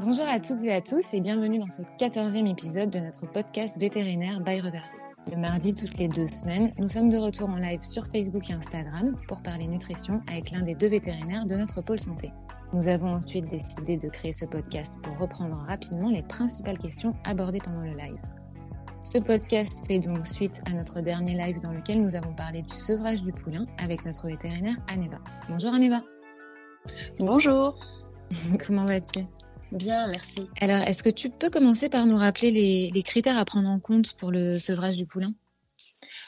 Bonjour à toutes et à tous et bienvenue dans ce 14e épisode de notre podcast vétérinaire by Reverdy. Le mardi toutes les deux semaines, nous sommes de retour en live sur Facebook et Instagram pour parler nutrition avec l'un des deux vétérinaires de notre pôle santé. Nous avons ensuite décidé de créer ce podcast pour reprendre rapidement les principales questions abordées pendant le live. Ce podcast fait donc suite à notre dernier live dans lequel nous avons parlé du sevrage du poulain avec notre vétérinaire Aneba. Bonjour Aneba. Bonjour. Comment vas-tu? Bien, merci. Alors, est-ce que tu peux commencer par nous rappeler les, critères à prendre en compte pour le sevrage du poulain?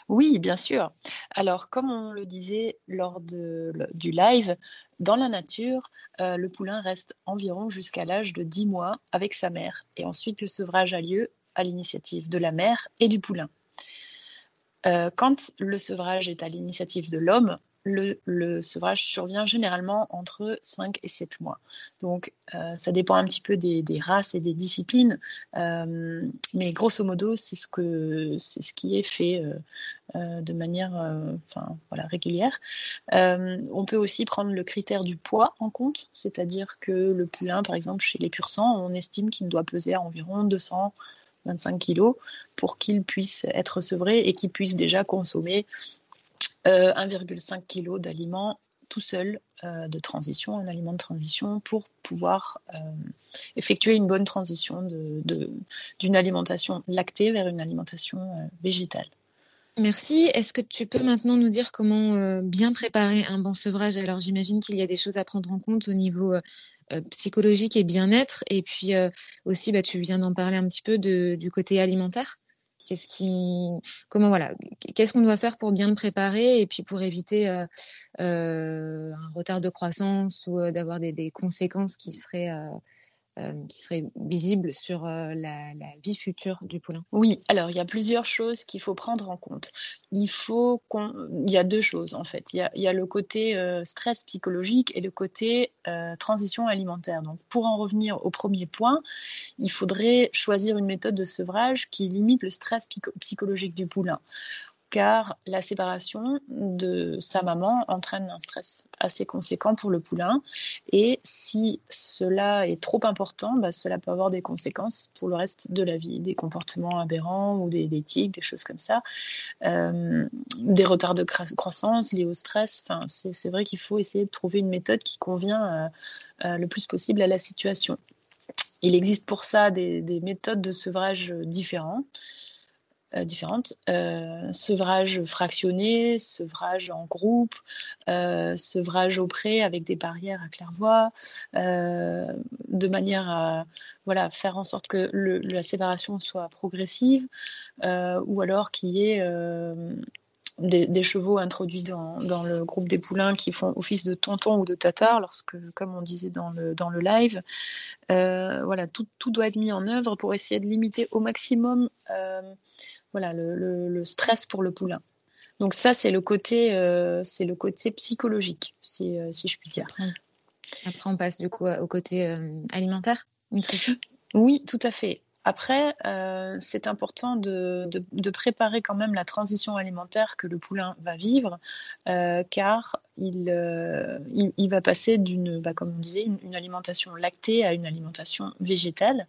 Oui, bien sûr. Alors, comme on le disait lors du live, dans la nature, euh, le poulain reste environ jusqu'à l'âge de 10 mois avec sa mère. Et ensuite, le sevrage a lieu à l'initiative de la mère et du poulain. Euh, quand le sevrage est à l'initiative de l'homme, le, sevrage survient généralement entre 5 et 7 mois. Donc, euh, ça dépend un petit peu des, races et des disciplines, euh, mais grosso modo, c'est ce, que, c'est ce qui est fait euh, de manière régulière. on peut aussi prendre le critère du poids en compte, c'est-à-dire que le poulain, par exemple, chez les pur sang, on estime qu'il doit peser à environ 225 kg pour qu'il puisse être sevré et qu'il puisse déjà consommer 1,5 euh, kg d'aliments tout seul euh, de transition, un aliment de transition pour pouvoir euh, effectuer une bonne transition d'une de, alimentation lactée vers une alimentation végétale. Merci. Est-ce que tu peux maintenant nous dire comment bien préparer un bon sevrage? Alors j'imagine qu'il y a des choses à prendre en compte au niveau psychologique et bien-être. Et puis aussi, bah, tu viens d'en parler un petit peu du côté alimentaire. Qu'est-ce qui, comment voilà, qu'est-ce qu'on doit faire pour bien le préparer et puis pour éviter euh, euh, un retard de croissance ou euh, d'avoir des, conséquences qui seraient qui serait visible sur euh, la, vie future du poulain Oui, alors il y a plusieurs choses qu'il faut prendre en compte. Il faut qu'on... Y a deux choses en fait. Il y a, le côté euh, stress psychologique et le côté transition alimentaire. Donc pour en revenir au premier point, il faudrait choisir une méthode de sevrage qui limite le stress psychologique du poulain car la séparation de sa maman entraîne un stress assez conséquent pour le poulain. Et si cela est trop important, bah, cela peut avoir des conséquences pour le reste de la vie, des comportements aberrants ou des, des tics, des choses comme ça, euh, des retards de croissance liés au stress. Enfin, c'est vrai qu'il faut essayer de trouver une méthode qui convient euh, euh, le plus possible à la situation. Il existe pour ça des, des méthodes de sevrage différentes. Euh, différentes. Euh, sevrage fractionné, sevrage en groupe, euh, sevrage au pré avec des barrières à claire-voie, de manière à voilà, faire en sorte que la séparation soit progressive, ou alors qu'il y ait des, chevaux introduits dans, le groupe des poulains qui font office de tonton ou de tatar, lorsque, comme on disait dans le, dans le live, voilà, tout, tout, doit être mis en œuvre pour essayer de limiter au maximum voilà, le, stress pour le poulain. Donc ça, c'est le côté, euh, c'est le côté psychologique, si, euh, si, je puis dire. Après, on passe du coup au côté euh, alimentaire, nutrition. Oui, tout à fait. Après, c'est important de, de, préparer quand même la transition alimentaire que le poulain va vivre, car il, il, va passer d'une, bah, comme on disait, une, alimentation lactée à une alimentation végétale.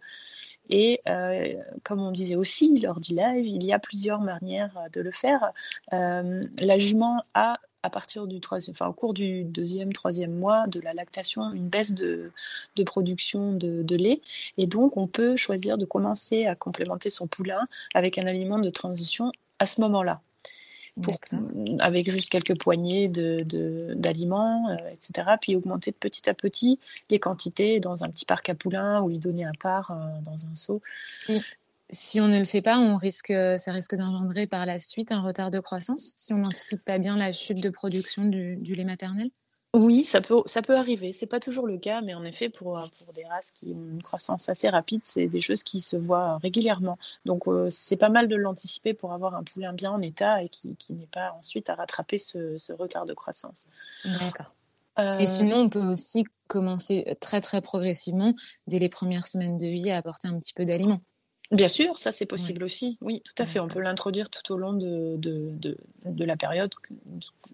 Et euh, comme on disait aussi lors du live, il y a plusieurs manières de le faire. Euh, la jument a à partir du troisième, au cours du deuxième, troisième mois de la lactation, une baisse de, de production de, de, lait. Et donc, on peut choisir de commencer à complémenter son poulain avec un aliment de transition à ce moment-là avec juste quelques poignées d'aliments, de, euh, etc. Puis augmenter de petit à petit les quantités dans un petit parc à poulains ou lui donner un part euh, dans un seau. Si, si on ne le fait pas, on risque, ça risque d'engendrer par la suite un retard de croissance si on n'anticipe pas bien la chute de production du, du lait maternel? Oui, ça peut, ça peut arriver. C'est pas toujours le cas, mais en effet, pour, euh, pour des races qui ont une croissance assez rapide, c'est des choses qui se voient régulièrement. Donc, euh, c'est pas mal de l'anticiper pour avoir un poulain bien en état et qui, qui n'ait pas ensuite à rattraper ce, ce retard de croissance. D'accord. Euh... Et sinon, on peut aussi commencer très très progressivement, dès les premières semaines de vie, à apporter un petit peu d'aliments. Bien sûr, ça c'est possible aussi. Oui, tout à fait. On peut l'introduire tout au long de, de, de, la période,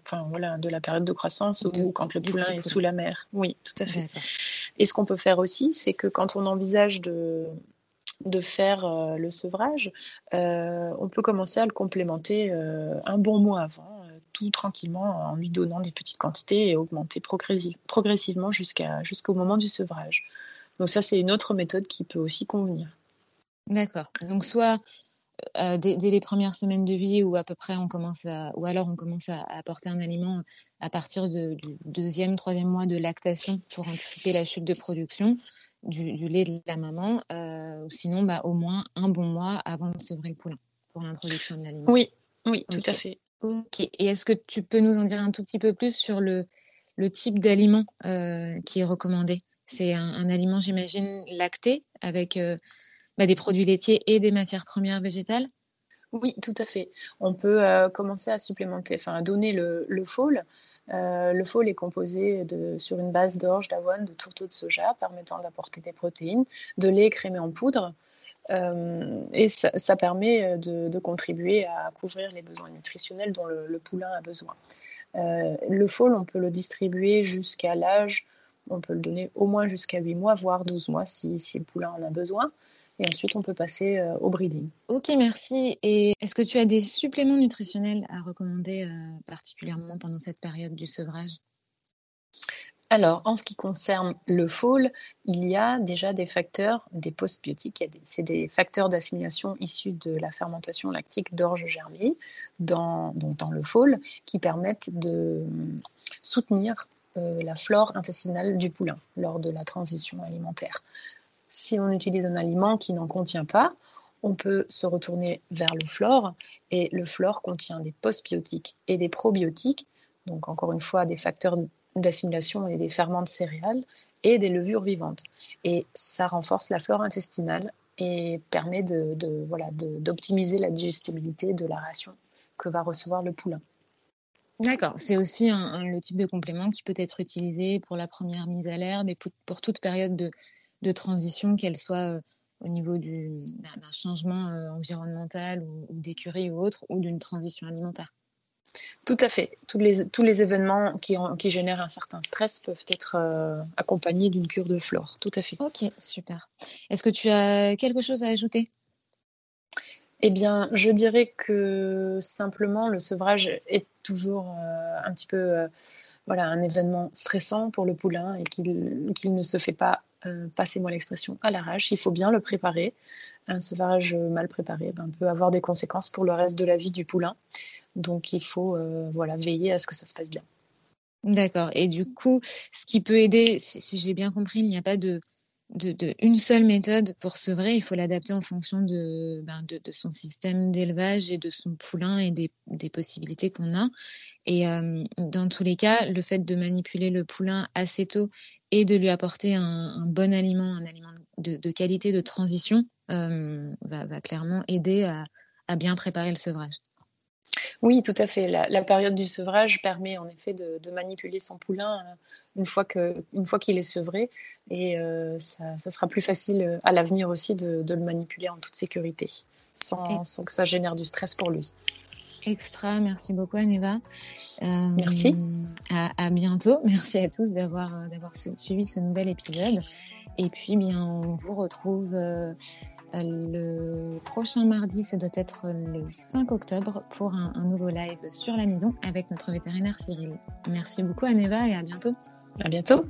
enfin voilà, de la période de croissance ou quand le poulain est sous la mer. Oui, tout à fait. Et ce qu'on peut faire aussi, c'est que quand on envisage de, de faire euh, le sevrage, euh, on peut commencer à le complémenter euh, un bon mois avant, tout tranquillement en lui donnant des petites quantités et augmenter progressivement jusqu'à, jusqu'au moment du sevrage. Donc ça, c'est une autre méthode qui peut aussi convenir. D'accord. Donc soit euh, dès, les premières semaines de vie ou à peu près on commence à, ou alors on commence à, apporter un aliment à partir du deuxième, troisième mois de lactation pour anticiper la chute de production du, lait de la maman, euh, ou sinon bah, au moins un bon mois avant de sevrer le poulain pour l'introduction de l'aliment. Oui, oui, tout à fait. Ok. Et est-ce que tu peux nous en dire un tout petit peu plus sur le, le type d'aliment euh, qui est recommandé? C'est un, un, aliment, j'imagine, lacté avec bah, des produits laitiers et des matières premières végétales oui, tout à fait. On peut euh, commencer à supplémenter, enfin à donner le, le. Euh, le fôle est composé de, sur une base d'orge, d'avoine, de tourteau de soja, permettant d'apporter des protéines, de lait écrémé en poudre. Euh, et ça, permet de, contribuer à couvrir les besoins nutritionnels dont le, poulain a besoin. le fôle, on peut le distribuer jusqu'à l'âge, on peut le donner au moins jusqu'à 8 mois, voire 12 mois si, si le poulain en a besoin et ensuite on peut passer euh, au breeding. Ok, merci. Et est-ce que tu as des suppléments nutritionnels à recommander euh, particulièrement pendant cette période du sevrage? Alors, en ce qui concerne le fôle, il y a déjà des facteurs, des postbiotiques, c'est des facteurs d'assimilation issus de la fermentation lactique d'orge germie dans, dans le fôle qui permettent de soutenir euh, la flore intestinale du poulain lors de la transition alimentaire si on utilise un aliment qui n'en contient pas, on peut se retourner vers le flore et le flore contient des postbiotiques et des probiotiques, donc encore une fois des facteurs d'assimilation et des ferments de céréales et des levures vivantes. Et ça renforce la flore intestinale et permet de, voilà, d'optimiser la digestibilité de la ration que va recevoir le poulain. D'accord, c'est aussi le type de complément qui peut être utilisé pour la première mise à l'herbe et pour toute période de, de transition, qu'elle soit euh, au niveau d'un changement euh, environnemental ou, d'écurie ou autre, ou d'une transition alimentaire. Tout à fait. Tous les, tous les événements qui, qui génèrent un certain stress peuvent être euh, accompagnés d'une cure de flore. Tout à fait. Ok, super. Est-ce que tu as quelque chose à ajouter? Eh bien, je dirais que simplement le sevrage est toujours un petit peu voilà, un événement stressant pour le poulain et qu'il ne se fait pas euh, passez-moi l'expression, à l'arrache. Il faut bien le préparer. Un sevrage mal préparé ben, peut avoir des conséquences pour le reste de la vie du poulain. Donc il faut euh, voilà, veiller à ce que ça se passe bien. D'accord. Et du coup, ce qui peut aider, si j'ai bien compris, il n'y a pas de, de, une seule méthode pour sevrer, il faut l'adapter en fonction de, ben de, son système d'élevage et de son poulain et des, possibilités qu'on a. Et euh, dans tous les cas, le fait de manipuler le poulain assez tôt et de lui apporter un, bon aliment, un aliment de, qualité de transition, euh, va, clairement aider à bien préparer le sevrage. Oui, tout à fait. La, période du sevrage permet en effet de, manipuler son poulain euh, une fois qu'il est sevré et euh, ça, sera plus facile euh, à l'avenir aussi de, le manipuler en toute sécurité sans, que ça génère du stress pour lui. Extra, merci beaucoup Aneva. merci. À, bientôt. Merci à tous d'avoir suivi ce nouvel épisode. Et puis, bien, on vous retrouve le prochain mardi, ça doit être le 5 octobre, pour un, nouveau live sur la maison avec notre vétérinaire Cyril. Merci beaucoup Aneva et à bientôt. À bientôt.